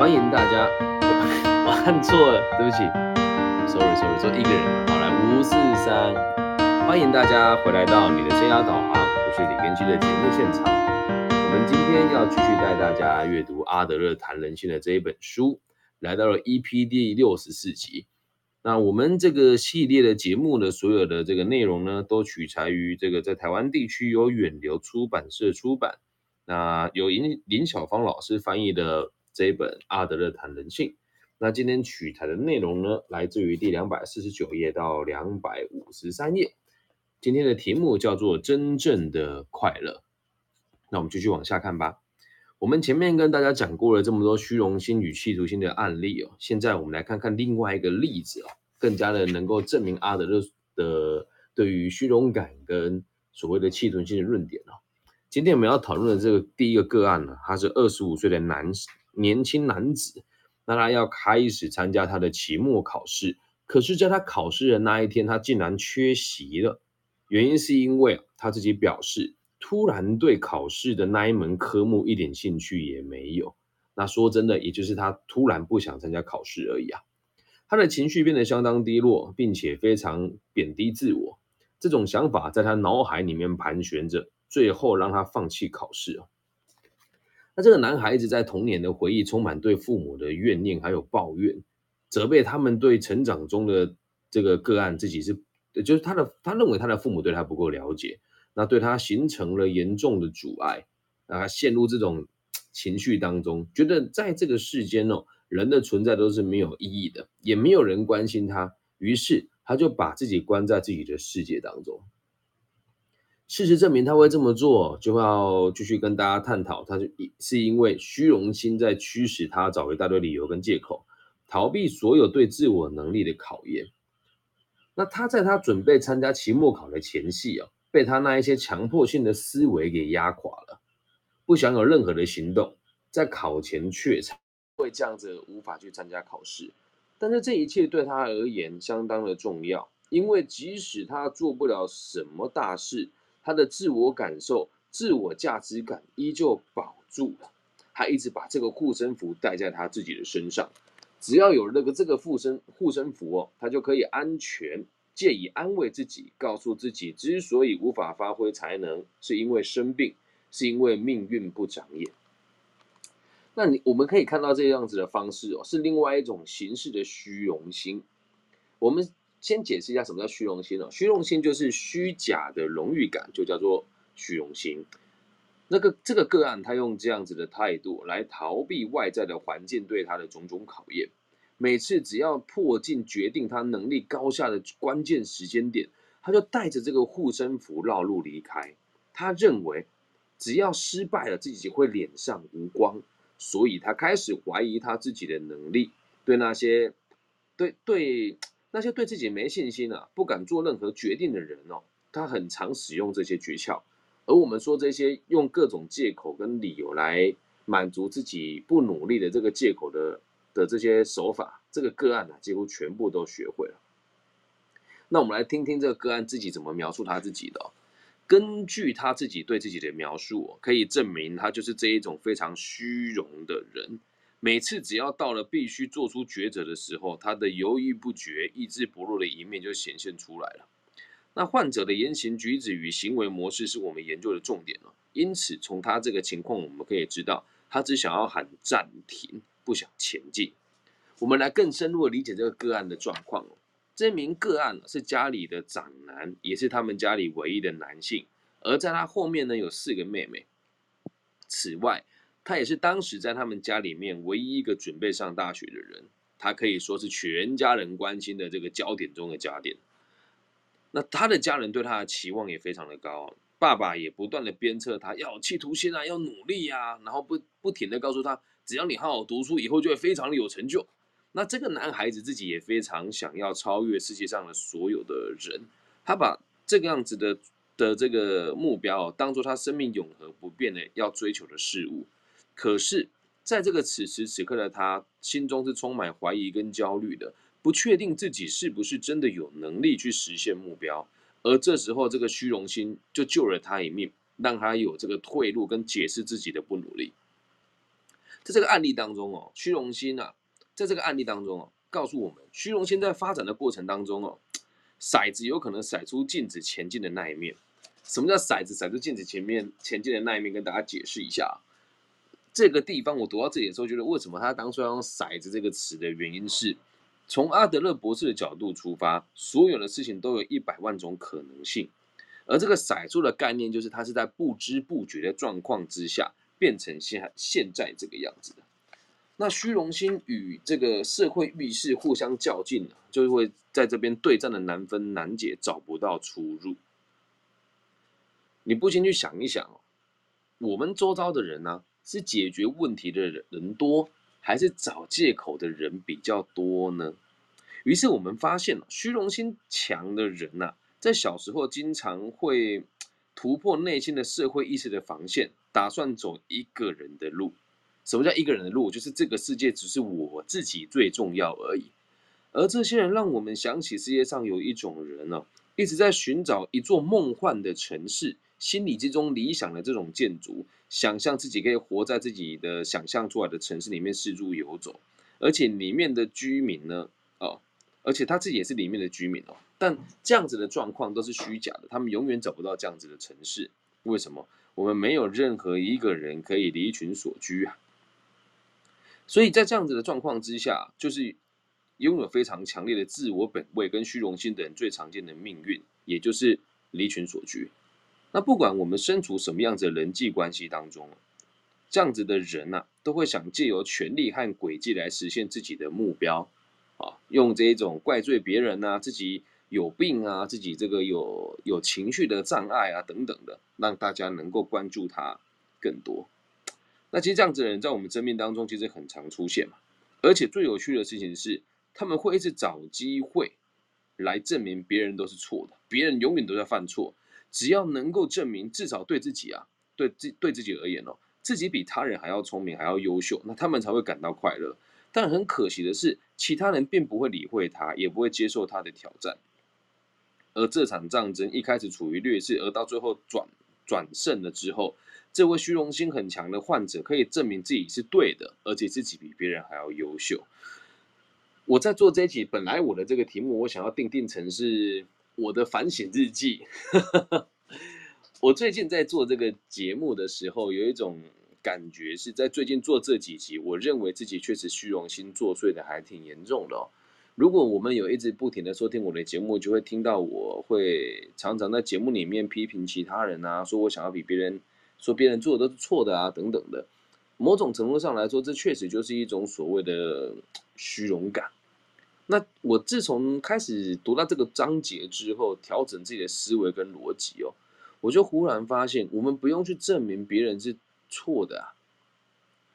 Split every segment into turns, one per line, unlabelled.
欢迎大家，我按错了，对不起，sorry sorry，说一个人，好来五四三，欢迎大家回来到你的生涯导航，我是李根基的节目现场。我们今天要继续带大家阅读阿德勒谈人性的这一本书，来到了 EP 第六十四集。那我们这个系列的节目呢，所有的这个内容呢，都取材于这个在台湾地区由远流出版社出版，那由林林小芳老师翻译的。这一本《阿德勒谈人性》，那今天取材的内容呢，来自于第两百四十九页到两百五十三页。今天的题目叫做“真正的快乐”。那我们继续往下看吧。我们前面跟大家讲过了这么多虚荣心与企图心的案例哦，现在我们来看看另外一个例子哦，更加的能够证明阿德勒的对于虚荣感跟所谓的企图心的论点哦。今天我们要讨论的这个第一个个案呢，他是二十五岁的男士。年轻男子，那他要开始参加他的期末考试，可是，在他考试的那一天，他竟然缺席了。原因是因为他自己表示，突然对考试的那一门科目一点兴趣也没有。那说真的，也就是他突然不想参加考试而已啊。他的情绪变得相当低落，并且非常贬低自我。这种想法在他脑海里面盘旋着，最后让他放弃考试。那这个男孩子在童年的回忆充满对父母的怨念，还有抱怨，责备他们对成长中的这个个案自己是，就是他的他认为他的父母对他不够了解，那对他形成了严重的阻碍，啊，陷入这种 情绪当中，觉得在这个世间哦，人的存在都是没有意义的，也没有人关心他，于是他就把自己关在自己的世界当中。事实证明，他会这么做，就要继续跟大家探讨，他是是因为虚荣心在驱使他找一大堆理由跟借口，逃避所有对自我能力的考验。那他在他准备参加期末考的前夕啊，被他那一些强迫性的思维给压垮了，不想有任何的行动，在考前却惨，会这样子无法去参加考试。但是这一切对他而言相当的重要，因为即使他做不了什么大事。他的自我感受、自我价值感依旧保住了，他一直把这个护身符带在他自己的身上。只要有那个这个护身护身符哦，他就可以安全，借以安慰自己，告诉自己，之所以无法发挥才能，是因为生病，是因为命运不长眼。那你我们可以看到这样子的方式哦，是另外一种形式的虚荣心。我们。先解释一下什么叫虚荣心哦。虚荣心就是虚假的荣誉感，就叫做虚荣心。那个这个个案，他用这样子的态度来逃避外在的环境对他的种种考验。每次只要破镜决定他能力高下的关键时间点，他就带着这个护身符绕路离开。他认为只要失败了，自己会脸上无光，所以他开始怀疑他自己的能力。对那些对对。那些对自己没信心啊，不敢做任何决定的人哦，他很常使用这些诀窍。而我们说这些用各种借口跟理由来满足自己不努力的这个借口的的这些手法，这个个案呢，几乎全部都学会了。那我们来听听这个个案自己怎么描述他自己的。根据他自己对自己的描述，可以证明他就是这一种非常虚荣的人。每次只要到了必须做出抉择的时候，他的犹豫不决、意志薄弱的一面就显现出来了。那患者的言行举止与行为模式是我们研究的重点了。因此，从他这个情况，我们可以知道，他只想要喊暂停，不想前进。我们来更深入的理解这个个案的状况哦。这名个案是家里的长男，也是他们家里唯一的男性，而在他后面呢有四个妹妹。此外，他也是当时在他们家里面唯一一个准备上大学的人，他可以说是全家人关心的这个焦点中的焦点。那他的家人对他的期望也非常的高，爸爸也不断的鞭策他要企图心啊，要努力呀，然后不不停的告诉他，只要你好好读书，以后就会非常的有成就。那这个男孩子自己也非常想要超越世界上的所有的人，他把这个样子的的这个目标当做他生命永恒不变的要追求的事物。可是，在这个此时此刻的他，心中是充满怀疑跟焦虑的，不确定自己是不是真的有能力去实现目标。而这时候，这个虚荣心就救了他一命，让他有这个退路跟解释自己的不努力。在这个案例当中哦，虚荣心啊，在这个案例当中哦，告诉我们，虚荣心在发展的过程当中哦，骰子有可能骰出禁止前进的那一面。什么叫骰子骰出禁止前面前进的那一面？跟大家解释一下。这个地方我读到这里的时候，觉得为什么他当初要用骰子这个词的原因是，从阿德勒博士的角度出发，所有的事情都有一百万种可能性。而这个骰出的概念，就是它是在不知不觉的状况之下，变成现现在这个样子的。那虚荣心与这个社会意识互相较劲呢，就会在这边对战的难分难解，找不到出入。你不先去想一想哦，我们周遭的人呢，是解决问题的人人多，还是找借口的人比较多呢？于是我们发现了，虚荣心强的人呐。在小时候，经常会突破内心的社会意识的防线，打算走一个人的路。什么叫一个人的路？就是这个世界只是我自己最重要而已。而这些人让我们想起世界上有一种人呢，一直在寻找一座梦幻的城市，心理之中理想的这种建筑，想象自己可以活在自己的想象出来的城市里面四处游走，而且里面的居民呢，哦。而且他自己也是里面的居民哦，但这样子的状况都是虚假的，他们永远找不到这样子的城市。为什么？我们没有任何一个人可以离群所居啊。所以在这样子的状况之下，就是拥有非常强烈的自我本位跟虚荣心的人最常见的命运，也就是离群所居。那不管我们身处什么样子的人际关系当中，这样子的人呐，都会想借由权力和诡计来实现自己的目标。啊，用这一种怪罪别人呐，自己有病啊，自己这个有有情绪的障碍啊等等的，让大家能够关注他更多。那其实这样子的人在我们生命当中其实很常出现嘛，而且最有趣的事情是，他们会一直找机会来证明别人都是错的，别人永远都在犯错，只要能够证明至少对自己啊，对自对自己而言哦，自己比他人还要聪明还要优秀，那他们才会感到快乐。但很可惜的是，其他人并不会理会他，也不会接受他的挑战。而这场战争一开始处于劣势，而到最后转转胜了之后，这位虚荣心很强的患者可以证明自己是对的，而且自己比别人还要优秀。我在做这一集，本来我的这个题目我想要定定成是我的反省日记。我最近在做这个节目的时候，有一种。感觉是在最近做这几集，我认为自己确实虚荣心作祟的还挺严重的哦。如果我们有一直不停的收听我的节目，就会听到我会常常在节目里面批评其他人啊，说我想要比别人，说别人做的都是错的啊，等等的。某种程度上来说，这确实就是一种所谓的虚荣感。那我自从开始读到这个章节之后，调整自己的思维跟逻辑哦，我就忽然发现，我们不用去证明别人是。错的啊，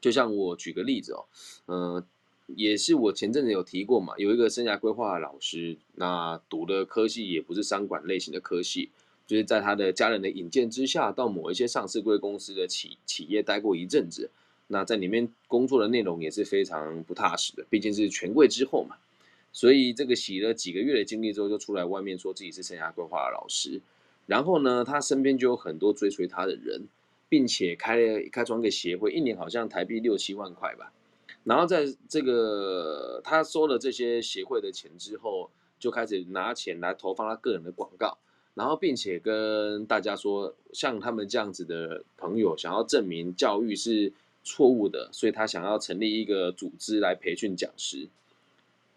就像我举个例子哦，嗯，也是我前阵子有提过嘛，有一个生涯规划的老师，那读的科系也不是商管类型的科系，就是在他的家人的引荐之下，到某一些上市贵公司的企企业待过一阵子，那在里面工作的内容也是非常不踏实的，毕竟是权贵之后嘛，所以这个洗了几个月的经历之后，就出来外面说自己是生涯规划的老师，然后呢，他身边就有很多追随他的人。并且开了开创一个协会，一年好像台币六七万块吧。然后在这个他收了这些协会的钱之后，就开始拿钱来投放他个人的广告。然后并且跟大家说，像他们这样子的朋友想要证明教育是错误的，所以他想要成立一个组织来培训讲师。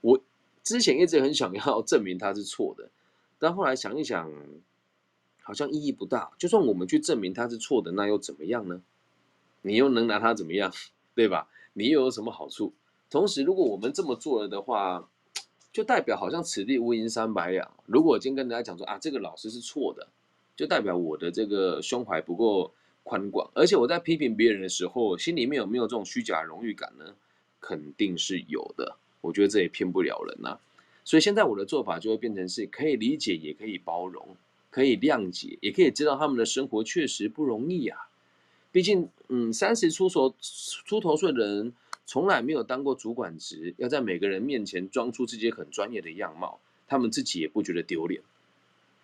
我之前一直很想要 证明他是错的，但后来想一想。好像意义不大。就算我们去证明他是错的，那又怎么样呢？你又能拿他怎么样，对吧？你又有什么好处？同时，如果我们这么做了的话，就代表好像此地无银三百两。如果我今天跟大家讲说啊，这个老师是错的，就代表我的这个胸怀不够宽广。而且我在批评别人的时候，心里面有没有这种虚假荣誉感呢？肯定是有的。我觉得这也骗不了人呐。所以现在我的做法就会变成是可以理解，也可以包容。可以谅解，也可以知道他们的生活确实不容易啊。毕竟，嗯，三十出头出头岁的人，从来没有当过主管职，要在每个人面前装出自己很专业的样貌，他们自己也不觉得丢脸。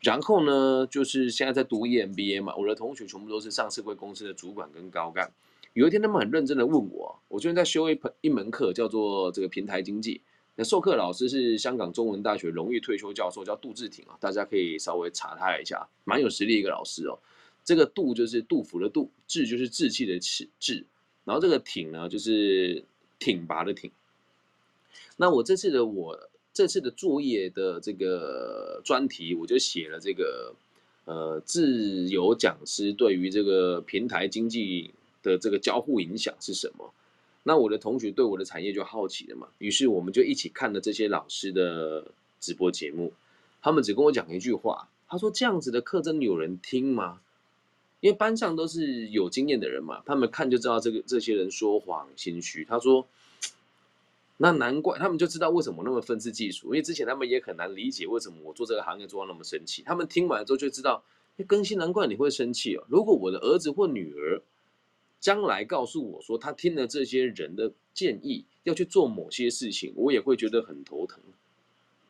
然后呢，就是现在在读 EMBA 嘛，我的同学全部都是上市贵公司的主管跟高干，有一天他们很认真的问我，我最近在修一门一门课，叫做这个平台经济。那授课老师是香港中文大学荣誉退休教授，叫杜志挺啊，大家可以稍微查他一下，蛮有实力一个老师哦。这个杜就是杜甫的杜，志就是志气的志，志，然后这个挺呢就是挺拔的挺。那我这次的我这次的作业的这个专题，我就写了这个呃自由讲师对于这个平台经济的这个交互影响是什么。那我的同学对我的产业就好奇了嘛，于是我们就一起看了这些老师的直播节目，他们只跟我讲一句话，他说这样子的课真有人听吗？因为班上都是有经验的人嘛，他们看就知道这个这些人说谎心虚。他说，那难怪他们就知道为什么那么愤世嫉俗，因为之前他们也很难理解为什么我做这个行业做到那么生气。他们听完之后就知道，更新难怪你会生气哦。如果我的儿子或女儿。将来告诉我说他听了这些人的建议要去做某些事情，我也会觉得很头疼。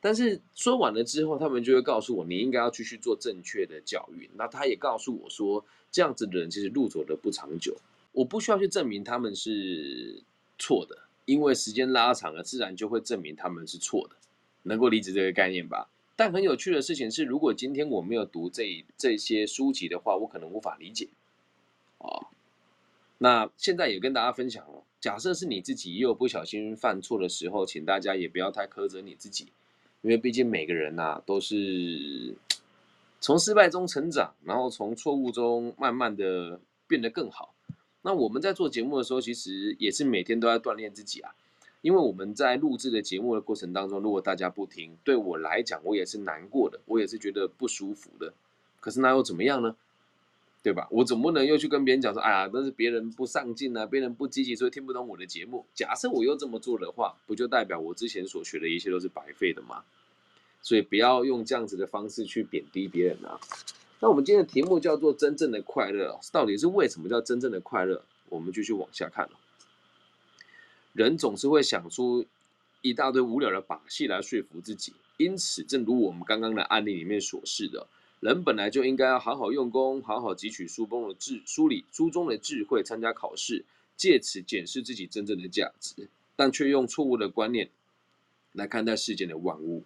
但是说完了之后，他们就会告诉我你应该要继续做正确的教育。那他也告诉我说，这样子的人其实路走的不长久。我不需要去证明他们是错的，因为时间拉长了，自然就会证明他们是错的。能够理解这个概念吧？但很有趣的事情是，如果今天我没有读这这些书籍的话，我可能无法理解。啊。那现在也跟大家分享了，假设是你自己又不小心犯错的时候，请大家也不要太苛责你自己，因为毕竟每个人呐都是从失败中成长，然后从错误中慢慢的变得更好。那我们在做节目的时候，其实也是每天都在锻炼自己啊，因为我们在录制的节目的过程当中，如果大家不听，对我来讲我也是难过的，我也是觉得不舒服的。可是那又怎么样呢？对吧？我总不能又去跟别人讲说，哎呀，那是别人不上进啊，别人不积极，所以听不懂我的节目。假设我又这么做的话，不就代表我之前所学的一切都是白费的吗？所以不要用这样子的方式去贬低别人啊。那我们今天的题目叫做“真正的快乐”，到底是为什么叫真正的快乐？我们继续往下看人总是会想出一大堆无聊的把戏来说服自己，因此，正如我们刚刚的案例里面所示的。人本来就应该要好好用功，好好汲取书中的智、书里书中的智慧，参加考试，借此检视自己真正的价值，但却用错误的观念来看待世间的万物，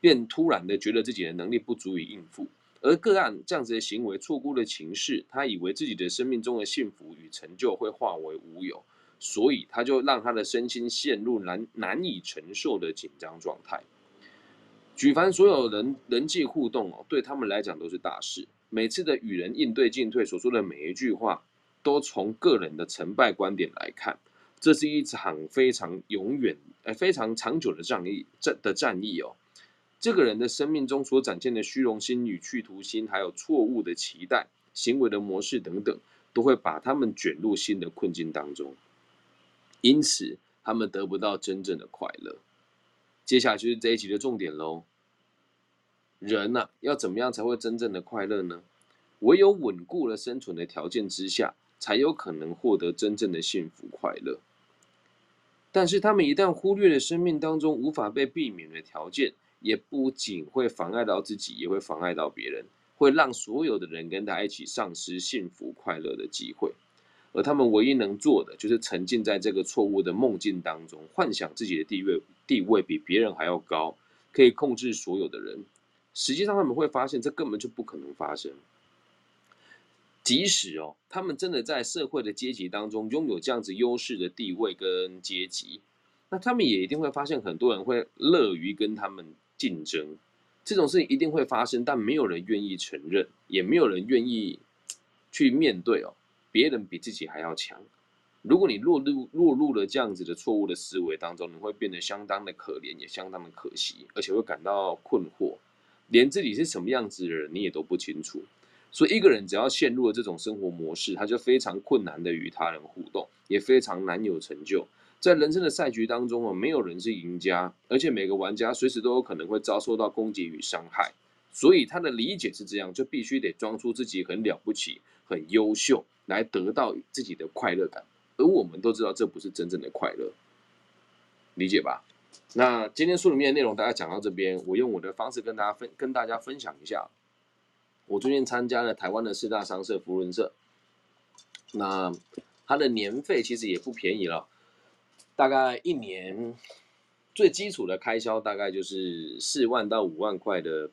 便突然的觉得自己的能力不足以应付。而个案这样子的行为，错估了情势，他以为自己的生命中的幸福与成就会化为乌有，所以他就让他的身心陷入难难以承受的紧张状态。举凡所有人人际互动哦，对他们来讲都是大事。每次的与人应对进退所说的每一句话，都从个人的成败观点来看，这是一场非常永远、呃非常长久的战役。战的战役哦，这个人的生命中所展现的虚荣心与企图心，还有错误的期待、行为的模式等等，都会把他们卷入新的困境当中。因此，他们得不到真正的快乐。接下来就是这一集的重点喽。人呐，要怎么样才会真正的快乐呢？唯有稳固了生存的条件之下，才有可能获得真正的幸福快乐。但是他们一旦忽略了生命当中无法被避免的条件，也不仅会妨碍到自己，也会妨碍到别人，会让所有的人跟他一起丧失幸福快乐的机会。而他们唯一能做的，就是沉浸在这个错误的梦境当中，幻想自己的地位地位比别人还要高，可以控制所有的人。实际上，他们会发现这根本就不可能发生。即使哦，他们真的在社会的阶级当中拥有这样子优势的地位跟阶级，那他们也一定会发现很多人会乐于跟他们竞争。这种事情一定会发生，但没有人愿意承认，也没有人愿意去面对哦。别人比自己还要强，如果你落入落入了这样子的错误的思维当中，你会变得相当的可怜，也相当的可惜，而且会感到困惑，连自己是什么样子的人你也都不清楚。所以一个人只要陷入了这种生活模式，他就非常困难的与他人互动，也非常难有成就。在人生的赛局当中啊，没有人是赢家，而且每个玩家随时都有可能会遭受到攻击与伤害。所以他的理解是这样，就必须得装出自己很了不起、很优秀。来得到自己的快乐感，而我们都知道这不是真正的快乐，理解吧？那今天书里面的内容大家讲到这边，我用我的方式跟大家分跟大家分享一下。我最近参加了台湾的四大商社福伦社，那它的年费其实也不便宜了，大概一年最基础的开销大概就是四万到五万块的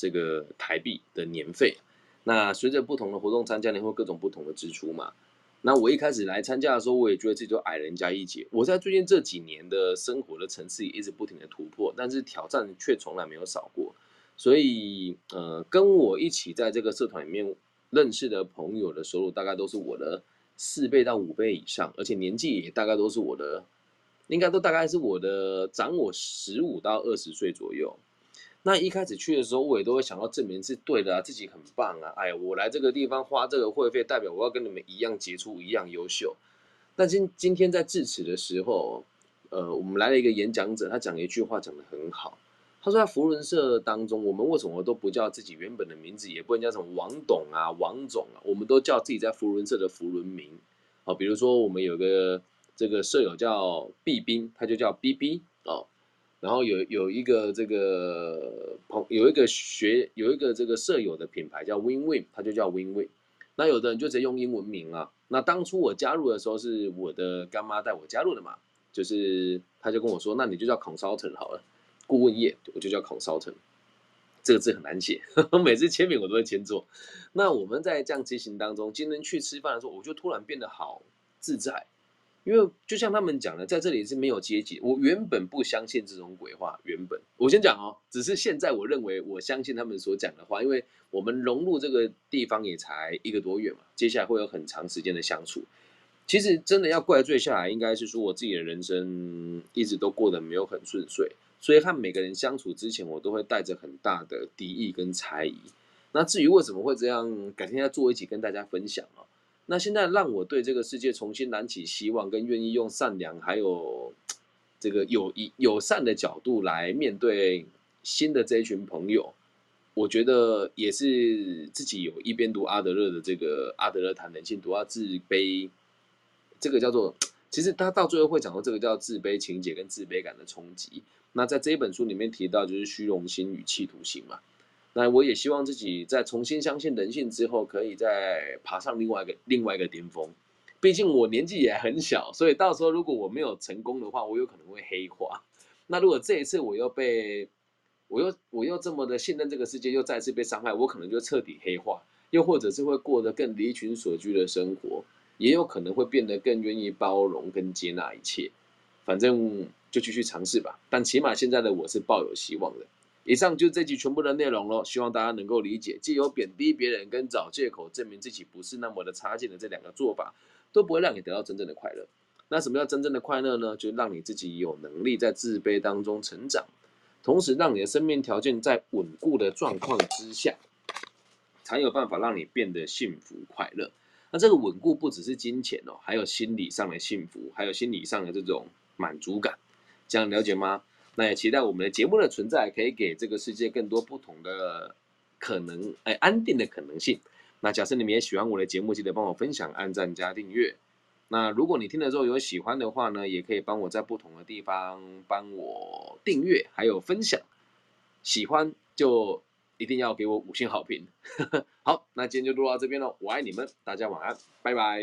这个台币的年费。那随着不同的活动参加，你会各种不同的支出嘛？那我一开始来参加的时候，我也觉得自己就矮人家一截。我在最近这几年的生活的层次也一直不停的突破，但是挑战却从来没有少过。所以，呃，跟我一起在这个社团里面认识的朋友的收入，大概都是我的四倍到五倍以上，而且年纪也大概都是我的，应该都大概是我的长我十五到二十岁左右。那一开始去的时候，我也都会想要证明是对的啊，自己很棒啊！哎，我来这个地方花这个会费，代表我要跟你们一样杰出，一样优秀。但今今天在致辞的时候，呃，我们来了一个演讲者，他讲了一句话，讲得很好。他说在福伦社当中，我们为什么都不叫自己原本的名字，也不能叫什么王董啊、王总啊，我们都叫自己在福伦社的福伦名。好，比如说我们有个这个舍友叫毕斌，他就叫 B B 哦。然后有有一个这个朋有一个学有一个这个舍友的品牌叫 Win Win，他就叫 Win Win。那有的人就直接用英文名啊。那当初我加入的时候是我的干妈带我加入的嘛，就是他就跟我说，那你就叫 Consultant 好了，顾问业我就叫 Consultant。这个字很难写，每次签名我都会签错。那我们在这样执行当中，今天去吃饭的时候，我就突然变得好自在。因为就像他们讲的，在这里是没有阶级。我原本不相信这种鬼话，原本我先讲哦，只是现在我认为我相信他们所讲的话，因为我们融入这个地方也才一个多月嘛，接下来会有很长时间的相处。其实真的要怪罪下来，应该是说我自己的人生一直都过得没有很顺遂，所以和每个人相处之前，我都会带着很大的敌意跟猜疑。那至于为什么会这样，改天再做一起跟大家分享啊。那现在让我对这个世界重新燃起希望，跟愿意用善良还有这个友谊友善的角度来面对新的这一群朋友，我觉得也是自己有一边读阿德勒的这个阿德勒谈人性，读到自卑，这个叫做其实他到最后会讲到这个叫自卑情节跟自卑感的冲击。那在这一本书里面提到就是虚荣心与企图心嘛。那我也希望自己在重新相信人性之后，可以再爬上另外一个另外一个巅峰。毕竟我年纪也很小，所以到时候如果我没有成功的话，我有可能会黑化。那如果这一次我又被我又我又这么的信任这个世界，又再次被伤害，我可能就彻底黑化，又或者是会过得更离群所居的生活，也有可能会变得更愿意包容跟接纳一切。反正就继续尝试吧。但起码现在的我是抱有希望的。以上就是这集全部的内容喽，希望大家能够理解。既有贬低别人跟找借口证明自己不是那么的差劲的这两个做法，都不会让你得到真正的快乐。那什么叫真正的快乐呢？就让你自己有能力在自卑当中成长，同时让你的生命条件在稳固的状况之下，才有办法让你变得幸福快乐。那这个稳固不只是金钱哦，还有心理上的幸福，还有心理上的这种满足感。这样了解吗？那也期待我们的节目的存在，可以给这个世界更多不同的可能，哎，安定的可能性。那假设你们也喜欢我的节目，记得帮我分享、按赞加订阅。那如果你听了之后有喜欢的话呢，也可以帮我在不同的地方帮我订阅，还有分享。喜欢就一定要给我五星好评。好，那今天就录到这边了，我爱你们，大家晚安，拜拜。